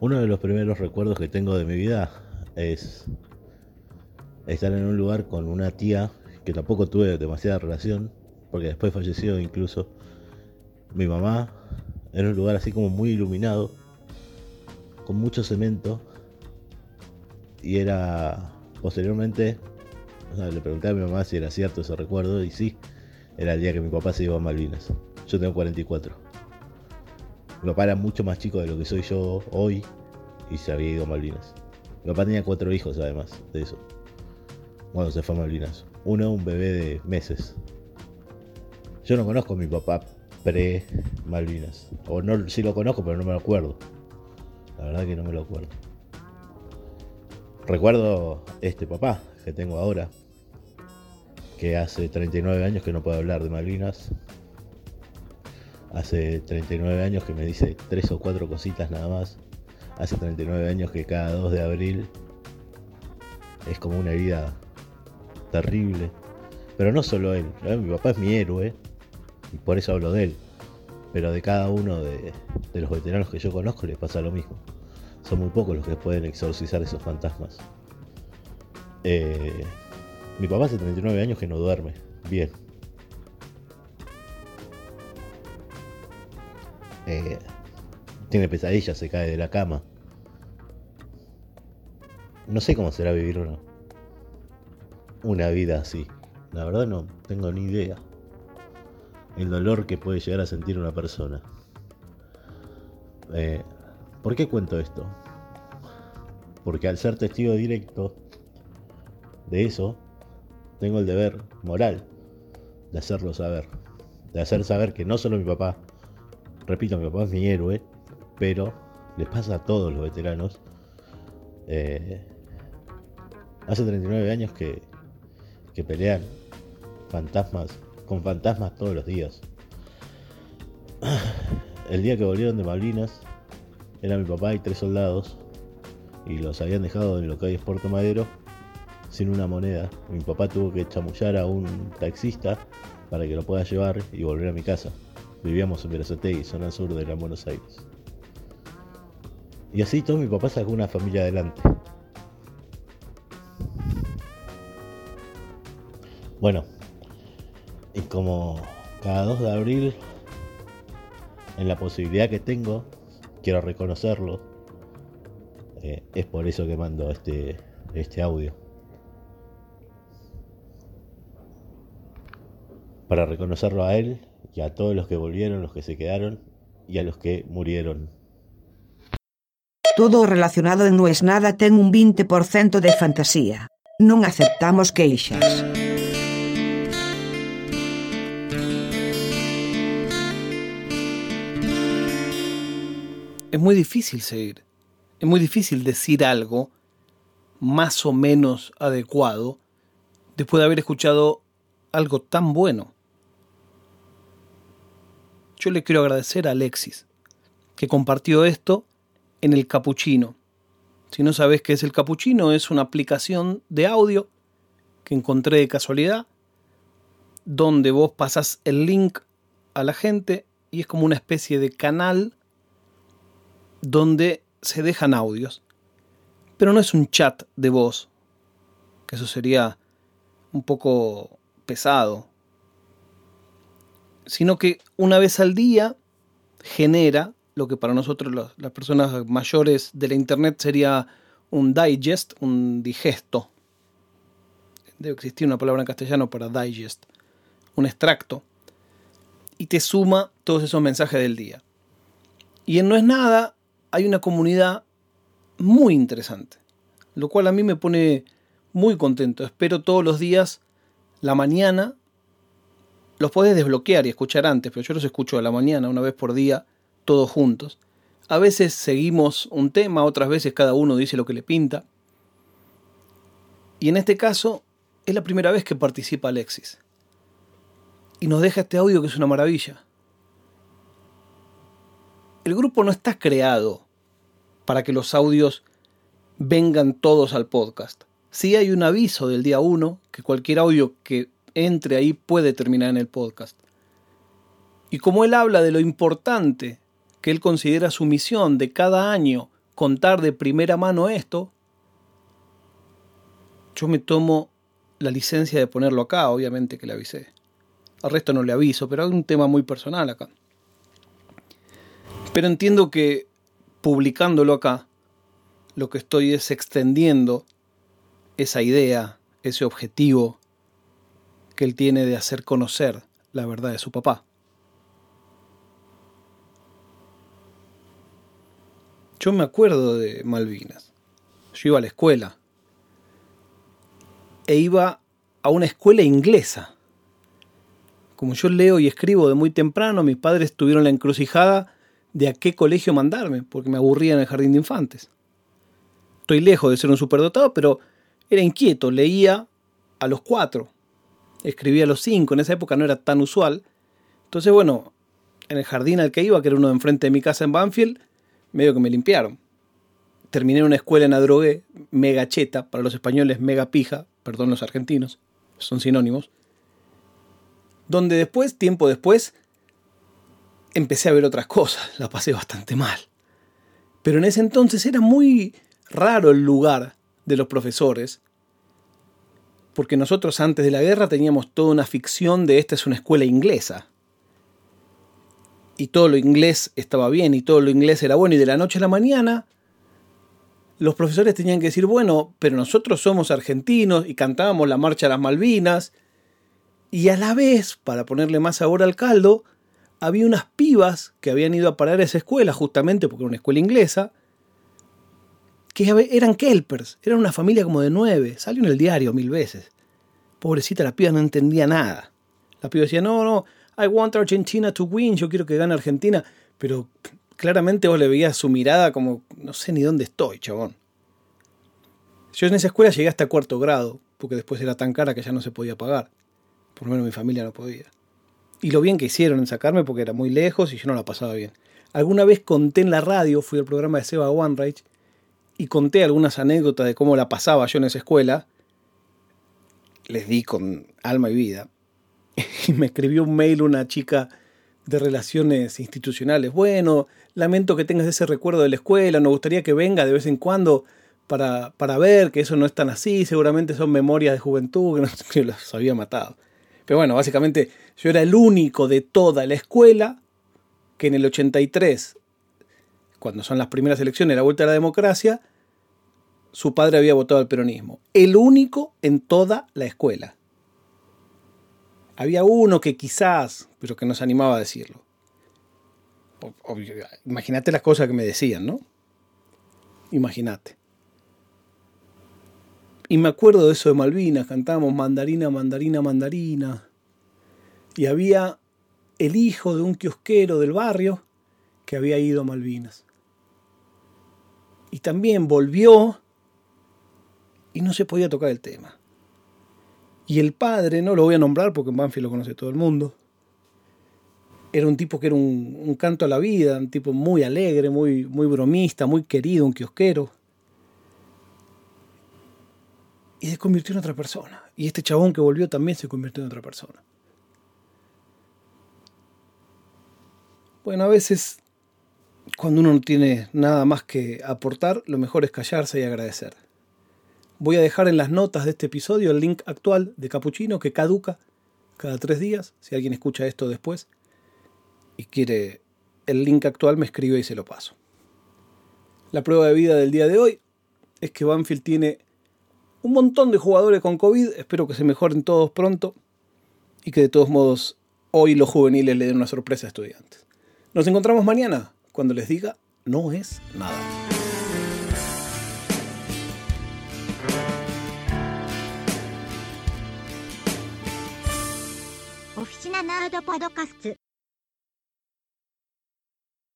Uno de los primeros recuerdos que tengo de mi vida es estar en un lugar con una tía que tampoco tuve demasiada relación, porque después falleció incluso mi mamá, en un lugar así como muy iluminado, con mucho cemento, y era posteriormente, le pregunté a mi mamá si era cierto ese recuerdo, y sí, era el día que mi papá se iba a Malvinas. Yo tengo 44. Mi papá era mucho más chico de lo que soy yo hoy y se había ido a Malvinas. Mi papá tenía cuatro hijos además de eso. Cuando se fue a Malvinas. Uno, un bebé de meses. Yo no conozco a mi papá pre-Malvinas. O no, sí lo conozco, pero no me lo acuerdo. La verdad que no me lo acuerdo. Recuerdo este papá que tengo ahora, que hace 39 años que no puede hablar de Malvinas. Hace 39 años que me dice tres o cuatro cositas nada más. Hace 39 años que cada 2 de abril es como una vida terrible. Pero no solo él, mi papá es mi héroe y por eso hablo de él. Pero de cada uno de, los veteranos que yo conozco les pasa lo mismo. Son muy pocos los que pueden exorcizar esos fantasmas. Eh, mi papá hace 39 años que no duerme. Bien. Eh, tiene pesadillas, se cae de la cama. No sé cómo será vivir una, vida así. La verdad no tengo ni idea. El dolor que puede llegar a sentir una persona. Eh, ¿Por qué cuento esto? Porque al ser testigo directo de eso, tengo el deber moral de hacerlo saber. De hacer saber que no solo mi papá, repito, mi papá es mi héroe, pero les pasa a todos los veteranos. Eh, hace 39 años que, que pelean fantasmas con fantasmas todos los días. El día que volvieron de Malvinas, era mi papá y tres soldados, y los habían dejado en lo que hoy es Puerto Madero sin una moneda. Mi papá tuvo que chamullar a un taxista para que lo pueda llevar y volver a mi casa. Vivíamos en Verazategui, zona sur de Gran Buenos Aires. Y así todo mi papá sacó una familia adelante. Bueno, y como cada 2 de abril, en la posibilidad que tengo, quiero reconocerlo, eh, es por eso que mando este, este audio. Para reconocerlo a él y a todos los que volvieron, los que se quedaron y a los que murieron. Todo relacionado en No es nada ten un 20% de fantasía. Non aceptamos queixas. Es muy difícil seguir. Es muy difícil decir algo más o menos adecuado después de haber escuchado algo tan bueno. Yo le quiero agradecer a Alexis, que compartió esto en el Capuchino. Si no sabes qué es el Capuchino, es una aplicación de audio que encontré de casualidad, donde vos pasas el link a la gente y es como una especie de canal donde se dejan audios. Pero no es un chat de voz, que eso sería un poco pesado, sino que una vez al día genera lo que para nosotros las personas mayores de la Internet sería un digest, un digesto. Debe existir una palabra en castellano para digest, un extracto. Y te suma todos esos mensajes del día. Y en No es nada hay una comunidad muy interesante, lo cual a mí me pone muy contento. Espero todos los días, la mañana, los podés desbloquear y escuchar antes, pero yo los escucho a la mañana, una vez por día, todos juntos. A veces seguimos un tema, otras veces cada uno dice lo que le pinta. Y en este caso, es la primera vez que participa Alexis. Y nos deja este audio que es una maravilla el grupo no está creado para que los audios vengan todos al podcast. Sí hay un aviso del día 1 que cualquier audio que entre ahí puede terminar en el podcast. Y como él habla de lo importante que él considera su misión de cada año contar de primera mano esto, yo me tomo la licencia de ponerlo acá, obviamente que le avisé. Al resto no le aviso, pero hay un tema muy personal acá. Pero entiendo que publicándolo acá, lo que estoy es extendiendo esa idea, ese objetivo que él tiene de hacer conocer la verdad de su papá. Yo me acuerdo de Malvinas. Yo iba a la escuela. E iba a una escuela inglesa. Como yo leo y escribo de muy temprano, mis padres tuvieron la encrucijada de a qué colegio mandarme, porque me aburría en el jardín de infantes. Estoy lejos de ser un superdotado, pero era inquieto, leía a los cuatro, escribía a los cinco, en esa época no era tan usual. Entonces, bueno, en el jardín al que iba, que era uno de enfrente de mi casa en Banfield, medio que me limpiaron. Terminé en una escuela en Adrogué, mega cheta, para los españoles mega pija, perdón los argentinos, son sinónimos, donde después, tiempo después, empecé a ver otras cosas, la pasé bastante mal. Pero en ese entonces era muy raro el lugar de los profesores, porque nosotros antes de la guerra teníamos toda una ficción de esta es una escuela inglesa. Y todo lo inglés estaba bien y todo lo inglés era bueno y de la noche a la mañana los profesores tenían que decir, bueno, pero nosotros somos argentinos y cantábamos la marcha de las Malvinas y a la vez, para ponerle más sabor al caldo, había unas pibas que habían ido a parar a esa escuela, justamente porque era una escuela inglesa, eran kelpers, eran una familia como de nueve, salió en el diario mil veces. Pobrecita, la piba no entendía nada. La piba decía, no, no, I want Argentina to win, yo quiero que gane Argentina, pero claramente vos le veías su mirada como, no sé ni dónde estoy, chabón. Yo en esa escuela llegué hasta cuarto grado, porque después era tan cara que ya no se podía pagar. Por lo menos mi familia no podía. Y lo bien que hicieron en sacarme porque era muy lejos y yo no la pasaba bien. Alguna vez conté en la radio, fui al programa de Seba Wanreich, y conté algunas anécdotas de cómo la pasaba yo en esa escuela. Les di con alma y vida. Y me escribió un mail una chica de relaciones institucionales. Bueno, lamento que tengas ese recuerdo de la escuela, nos gustaría que venga de vez en cuando para, para ver que eso no es tan así, seguramente son memorias de juventud que, no, los había matado. Pero bueno, básicamente yo era el único de toda la escuela que en el 83, cuando son las primeras elecciones, la vuelta a la democracia, su padre había votado al peronismo. El único en toda la escuela. Había uno que quizás, pero que no se animaba a decirlo. Imagínate las cosas que me decían, ¿no? Imagínate. Y me acuerdo de eso de Malvinas, cantábamos mandarina, mandarina, mandarina. Y había el hijo de un kiosquero del barrio que había ido a Malvinas. Y también volvió y no se podía tocar el tema. Y el padre, no lo voy a nombrar porque en Banfield lo conoce todo el mundo, era un tipo que era un, un, canto a la vida, un tipo muy alegre, muy, muy bromista, muy querido, un kiosquero y se convirtió en otra persona. Y este chabón que volvió también se convirtió en otra persona. Bueno, a veces cuando uno no tiene nada más que aportar, lo mejor es callarse y agradecer. Voy a dejar en las notas de este episodio el link actual de Capuchino que caduca cada tres días. Si alguien escucha esto después y quiere el link actual, me escribe y se lo paso. La prueba de vida del día de hoy es que Banfield tiene un montón de jugadores con COVID, espero que se mejoren todos pronto y que de todos modos hoy los juveniles le den una sorpresa a estudiantes. Nos encontramos mañana cuando les diga no es nada. ラードパドカスツ